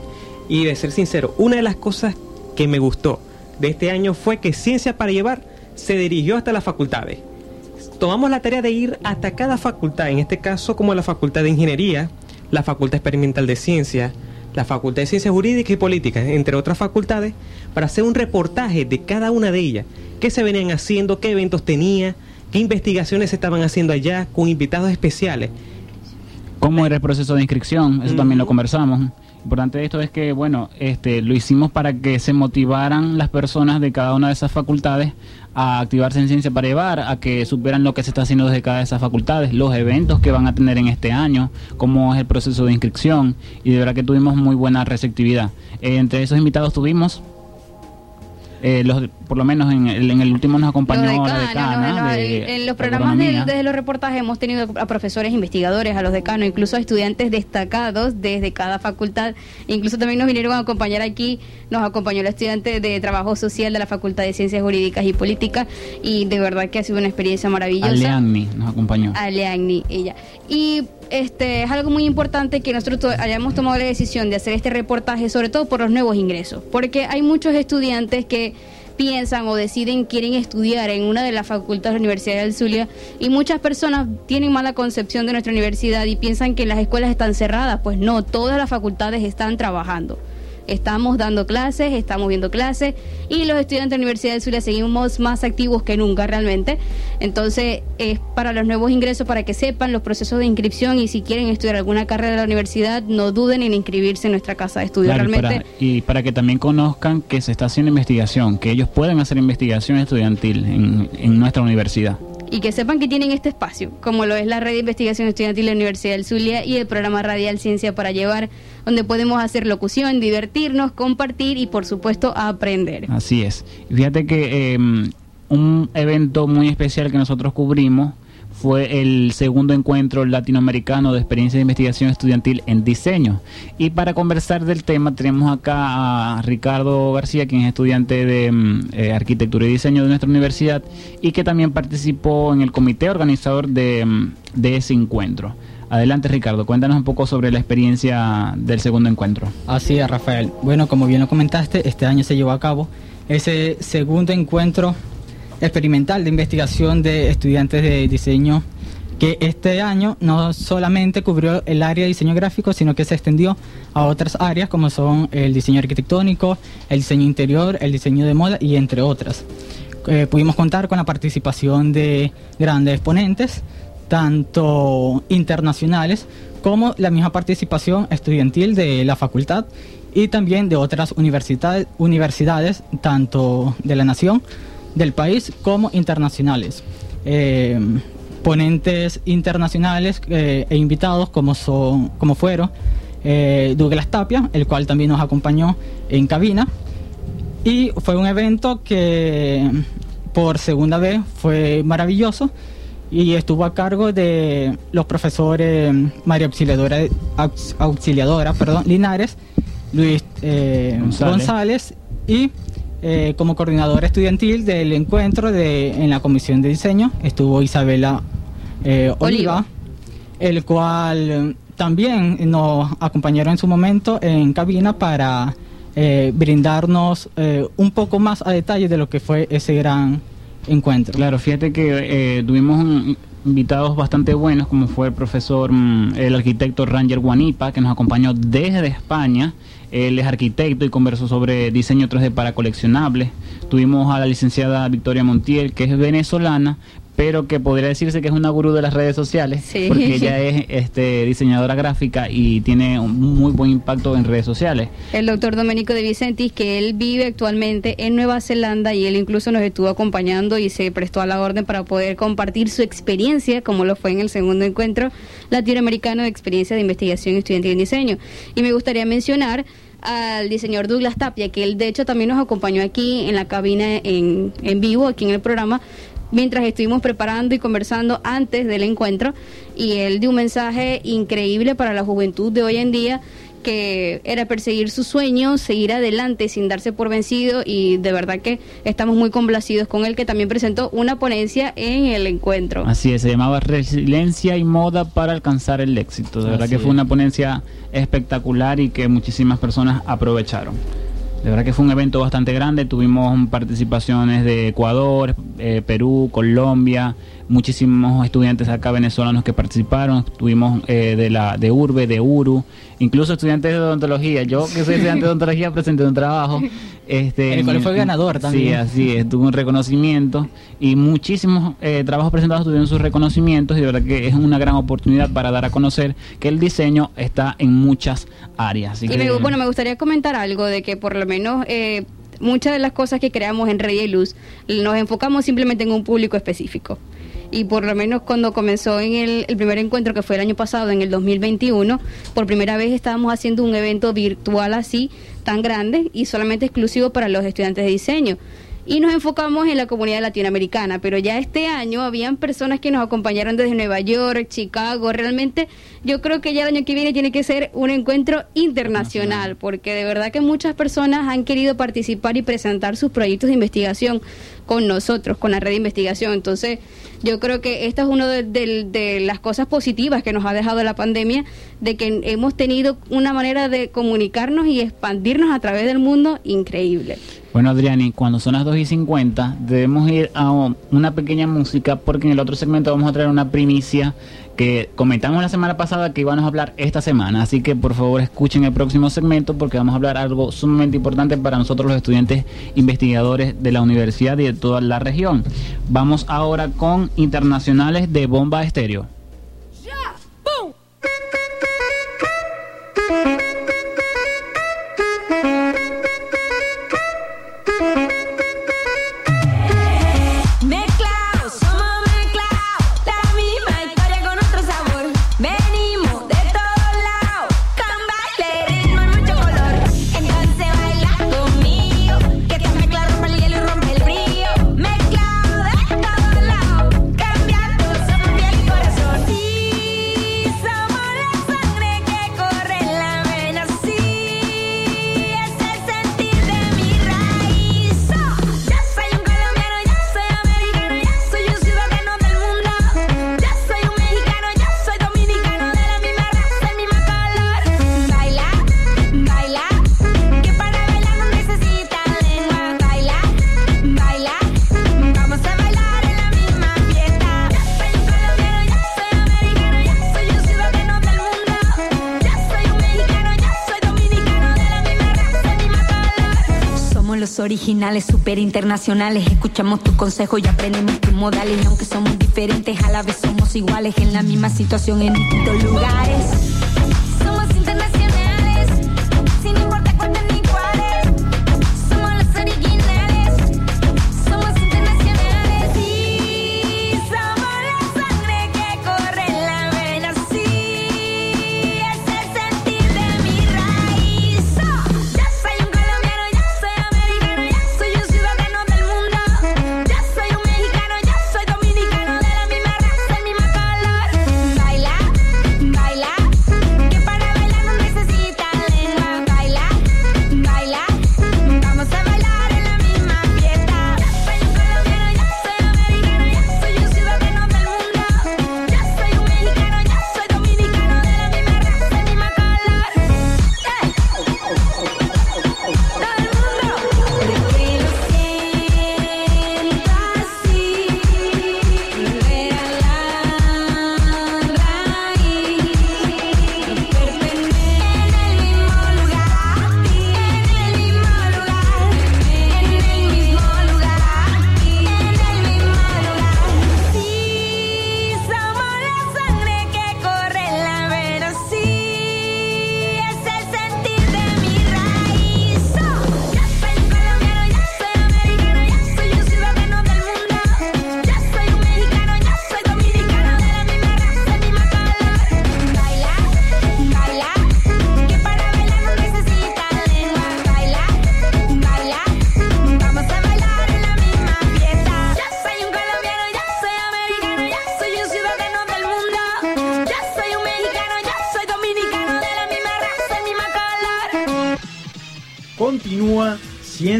Y de ser sincero, una de las cosas que me gustó de este año fue que Ciencia para Llevar se dirigió hasta las facultades. Tomamos la tarea de ir hasta cada facultad, en este caso como la Facultad de Ingeniería, la Facultad Experimental de Ciencia, la Facultad de Ciencias Jurídicas y Políticas, entre otras facultades, para hacer un reportaje de cada una de ellas, qué se venían haciendo, qué eventos tenía, qué investigaciones se estaban haciendo allá, con invitados especiales. ¿Cómo era el proceso de inscripción? Eso también lo conversamos. Importante de esto es que, bueno, este, lo hicimos para que se motivaran las personas de cada una de esas facultades a activarse en ciencia para llevar, a que supieran lo que se está haciendo desde cada de esas facultades, los eventos que van a tener en este año, cómo es el proceso de inscripción, y de verdad que tuvimos muy buena receptividad. Eh, entre esos invitados tuvimos eh, los por lo menos en el, en el último nos acompañó Los la decanos, decana no, no, de- en- los de programas del- desde los reportajes hemos tenido a profesores investigadores, a los decanos, incluso a estudiantes destacados desde cada facultad. Incluso también nos vinieron a acompañar aquí, nos acompañó la estudiante de Trabajo Social de la Facultad de Ciencias Jurídicas y Políticas y de verdad que ha sido una experiencia maravillosa. Aleagni nos acompañó. Aleagni, ella. Y este es algo muy importante que nosotros to- hayamos tomado la decisión de hacer este reportaje, sobre todo por los nuevos ingresos, porque hay muchos estudiantes que piensan o deciden quieren estudiar en una de las facultades de la Universidad del Zulia y muchas personas tienen mala concepción de nuestra universidad y piensan que las escuelas están cerradas, pues no, todas las facultades están trabajando. Estamos dando clases, estamos viendo clases y los estudiantes de la Universidad del Zulia seguimos más activos que nunca realmente. Entonces, es para los nuevos ingresos, para que sepan los procesos de inscripción y si quieren estudiar alguna carrera de la universidad, no duden en inscribirse en nuestra casa de estudio. Claro, y, realmente, para, y para que también conozcan que se está haciendo investigación, que ellos pueden hacer investigación estudiantil en, en nuestra universidad. Y que sepan que tienen este espacio, como lo es la red de investigación estudiantil de la Universidad del Zulia y el programa radial Ciencia para Llevar, donde podemos hacer locución, divertirnos, compartir y por supuesto aprender. Así es. Fíjate que eh, un evento muy especial que nosotros cubrimos fue el segundo encuentro latinoamericano de experiencia de investigación estudiantil en diseño. Y para conversar del tema tenemos acá a Ricardo García, quien es estudiante de mm, eh, arquitectura y diseño de nuestra universidad y que también participó en el comité organizador de, mm, de ese encuentro. Adelante Ricardo, cuéntanos un poco sobre la experiencia del segundo encuentro. Así es, Rafael. Bueno, como bien lo comentaste, este año se llevó a cabo ese segundo encuentro experimental de investigación de estudiantes de diseño que este año no solamente cubrió el área de diseño gráfico, sino que se extendió a otras áreas como son el diseño arquitectónico, el diseño interior, el diseño de moda y entre otras. Eh, pudimos contar con la participación de grandes ponentes, tanto internacionales como la misma participación estudiantil de la facultad y también de otras universidades, universidades tanto de la nación, del país, como internacionales. Eh, ponentes internacionales eh, e invitados como, son, como fueron eh, Douglas Tapia, el cual también nos acompañó en cabina. Y fue un evento que por segunda vez fue maravilloso y estuvo a cargo de los profesores María Auxiliadora, Aux- Auxiliadora perdón, Linares, Luis González. González. y eh, como coordinadora estudiantil del encuentro de, en la comisión de diseño estuvo Isabela eh, Oliva, Oliva. el cual eh, también nos acompañaron en su momento en cabina para eh, brindarnos eh, un poco más a detalle de lo que fue ese gran encuentro. Claro, fíjate que eh, tuvimos un- invitados bastante buenos, como fue el profesor, mm, el arquitecto Ranger Guanipa, que nos acompañó desde España. Él es arquitecto y conversó sobre diseño 3D para coleccionables. Tuvimos a la licenciada Victoria Montiel, que es venezolana, pero que podría decirse que es una gurú de las redes sociales, Sí. porque ella es este, diseñadora gráfica y tiene un muy buen impacto en redes sociales. El doctor Domenico de Vicentis, que él vive actualmente en Nueva Zelanda y él incluso nos estuvo acompañando y se prestó a la orden para poder compartir su experiencia, como lo fue en el segundo encuentro latinoamericano de experiencia de investigación estudiantil en diseño. Y me gustaría mencionar al diseñador Douglas Tapia, que él de hecho también nos acompañó aquí en la cabina en, en vivo, aquí en el programa, mientras estuvimos preparando y conversando antes del encuentro y él dio un mensaje increíble para la juventud de hoy en día que era perseguir sus sueños, seguir adelante sin darse por vencido y de verdad que estamos muy complacidos con él que también presentó una ponencia en el encuentro. Así es, se llamaba Resiliencia y Moda para alcanzar el éxito. De verdad Así que fue es. una ponencia espectacular y que muchísimas personas aprovecharon. De verdad que fue un evento bastante grande, tuvimos participaciones de Ecuador, eh, Perú, Colombia, muchísimos estudiantes acá venezolanos que participaron, tuvimos eh, de la de Urbe, de Uru, incluso estudiantes de odontología. Yo que soy estudiante de odontología presenté un trabajo. Este, El cual fue ganador Sí, también. así es, tuvo un reconocimiento y muchísimos eh, trabajos presentados tuvieron sus reconocimientos y de verdad que es una gran oportunidad para dar a conocer que el diseño está en muchas áreas. Así Y que, me, bueno, me gustaría comentar algo de que por lo menos eh, muchas de las cosas que creamos en Rey y Luz nos enfocamos simplemente en un público específico. Y por lo menos cuando comenzó en el, el primer encuentro que fue el año pasado, en el 2021, por primera vez estábamos haciendo un evento virtual así, tan grande y solamente exclusivo para los estudiantes de diseño. Y nos enfocamos en la comunidad latinoamericana, pero ya este año habían personas que nos acompañaron desde Nueva York, Chicago, realmente yo creo que ya el año que viene tiene que ser un encuentro internacional, porque de verdad que muchas personas han querido participar y presentar sus proyectos de investigación con nosotros, con la red de investigación. Entonces, yo creo que esta es una de, de- de las cosas positivas que nos ha dejado la pandemia, de que hemos tenido una manera de comunicarnos y expandirnos a través del mundo increíble. Bueno, Adriani, cuando son las 2 y 50, debemos ir a un- una pequeña música porque en el otro segmento vamos a traer una primicia que comentamos la semana pasada que íbamos a hablar esta semana. Así que por favor escuchen el próximo segmento porque vamos a hablar algo sumamente importante para nosotros los estudiantes investigadores de la universidad y de toda la región. Vamos ahora con internacionales de bomba estéreo. Originales, super internacionales. Escuchamos tus consejos y aprendemos tus modales. Y aunque somos diferentes, a la vez somos iguales. En la misma situación, en distintos lugares.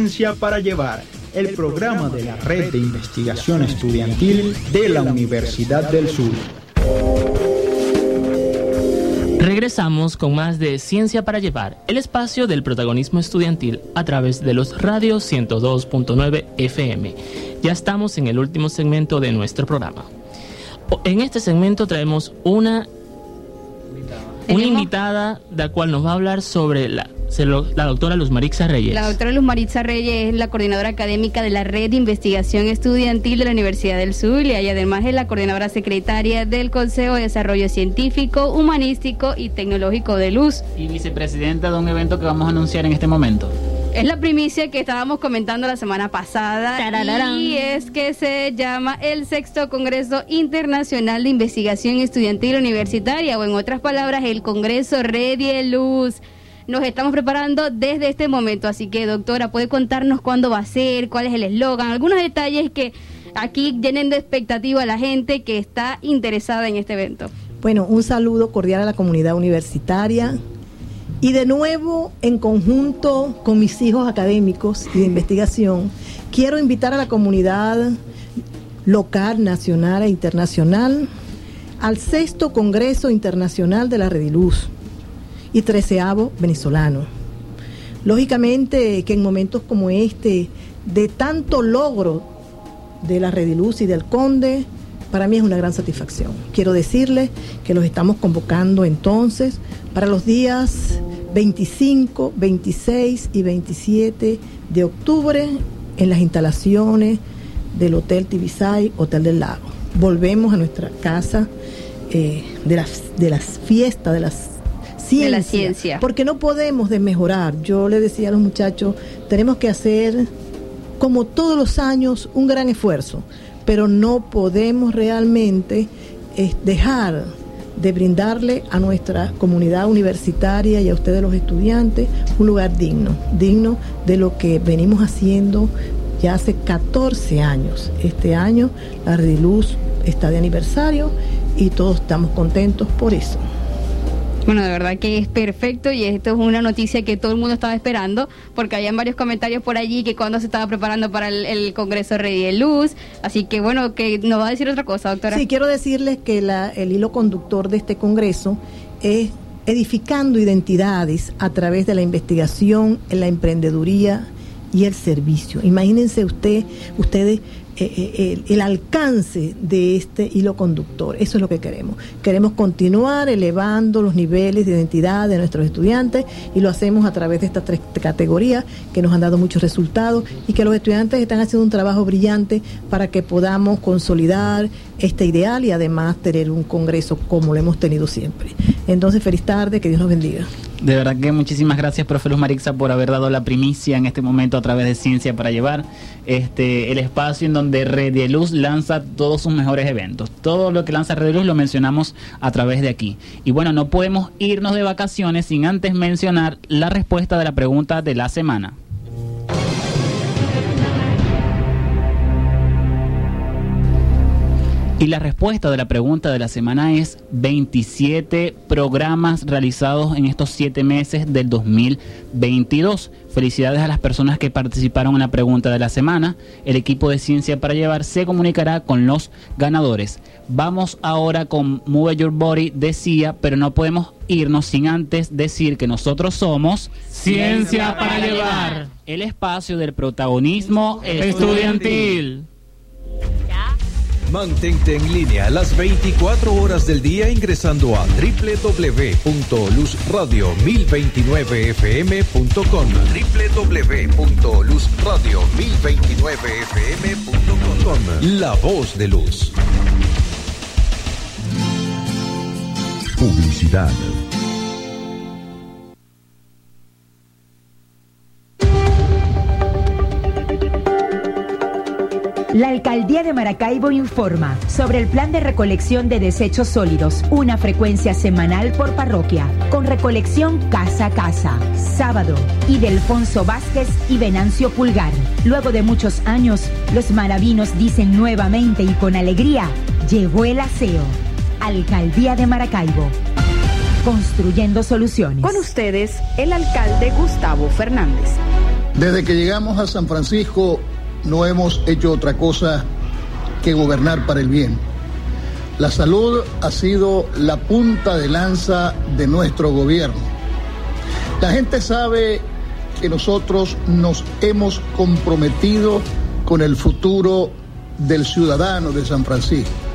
Ciencia para Llevar, el programa de la Red de Investigación Estudiantil de la Universidad del Sur. Regresamos con más de Ciencia para Llevar, el espacio del protagonismo estudiantil a través de los radios 102.9 FM. Ya estamos en el último segmento de nuestro programa. En este segmento traemos una, una invitada, la cual nos va a hablar sobre la, se lo- la doctora Luz Marixa Reyes. La doctora Luz Maritza Reyes es la coordinadora académica de la Red de Investigación Estudiantil de la Universidad del Zulia y además es la coordinadora secretaria del Consejo de Desarrollo Científico, Humanístico y Tecnológico de Luz. Y vicepresidenta de un evento que vamos a anunciar en este momento. Es la primicia que estábamos comentando la semana pasada Tarararán. y es que se llama el sexto Congreso Internacional de Investigación Estudiantil Universitaria o en otras palabras el Congreso Redie Luz. Nos estamos preparando desde este momento. Así que, doctora, ¿puede contarnos cuándo va a ser, cuál es el eslogan, algunos detalles que aquí llenen de expectativa a la gente que está interesada en este evento? Bueno, un saludo cordial a la comunidad universitaria y de nuevo en conjunto con mis hijos académicos y de investigación, quiero invitar a la comunidad local, nacional e internacional al sexto Congreso Internacional de la Rediluz y treceavo venezolano. Lógicamente que en momentos como este, de tanto logro de la Rediluz y del Conde, para mí es una gran satisfacción. Quiero decirles que los estamos convocando entonces para los días 25, 26 y 27 de octubre en las instalaciones del Hotel Tibisay, Hotel del Lago. Volvemos a nuestra casa eh, de, las, de las fiestas, de las ciencias. De la ciencia. Porque no podemos desmejorar. Yo le decía a los muchachos, tenemos que hacer, como todos los años, un gran esfuerzo. Pero no podemos realmente eh, dejar de brindarle a nuestra comunidad universitaria y a ustedes los estudiantes un lugar digno, digno de lo que venimos haciendo ya hace 14 años. Este año la Rediluz está de aniversario y todos estamos contentos por eso. Bueno, de verdad que es perfecto y esto es una noticia que todo el mundo estaba esperando porque habían varios comentarios por allí que cuando se estaba preparando para el, el Congreso Rey de Luz. Así que bueno, que nos va a decir otra cosa, doctora. Sí, quiero decirles que la- el hilo conductor de este Congreso es edificando identidades a través de la investigación, la emprendeduría y el servicio. Imagínense usted, ustedes eh, eh, el, el alcance de este hilo conductor. Eso es lo que queremos. Queremos continuar elevando los niveles de identidad de nuestros estudiantes y lo hacemos a través de estas tres categorías que nos han dado muchos resultados y que los estudiantes están haciendo un trabajo brillante para que podamos consolidar este ideal y además tener un congreso como lo hemos tenido siempre. Entonces, feliz tarde, que Dios nos bendiga. De verdad que muchísimas gracias, profe Luz Marixa, por haber dado la primicia en este momento a través de Ciencia para Llevar, este, el espacio en donde Redieluz lanza todos sus mejores eventos. Todo lo que lanza Redieluz lo mencionamos a través de aquí. Y bueno, no podemos irnos de vacaciones sin antes mencionar la respuesta de la pregunta de la semana. Y la respuesta de la pregunta de la semana es 27 programas realizados en estos 7 meses del 2022. Felicidades a las personas que participaron en la pregunta de la semana. El equipo de Ciencia para Llevar se comunicará con los ganadores. Vamos ahora con Move Your Body, decía, pero no podemos irnos sin antes decir que nosotros somos Ciencia para Llevar. el espacio del protagonismo estudiantil. Mantente en línea las 24 horas del día ingresando a www.luzradio1029fm.com www.luzradio1029fm.com La voz de luz. Publicidad. La Alcaldía de Maracaibo informa sobre el plan de recolección de desechos sólidos, una frecuencia semanal por parroquia, con recolección casa a casa, sábado, y de Alfonso Vázquez y Venancio Pulgar. Luego de muchos años, los maravinos dicen nuevamente y con alegría, llegó el aseo. Alcaldía de Maracaibo. Construyendo soluciones. Con ustedes, el alcalde Gustavo Fernández. Desde que llegamos a San Francisco no hemos hecho otra cosa que gobernar para el bien. La salud ha sido la punta de lanza de nuestro gobierno. La gente sabe que nosotros nos hemos comprometido con el futuro del ciudadano de San Francisco.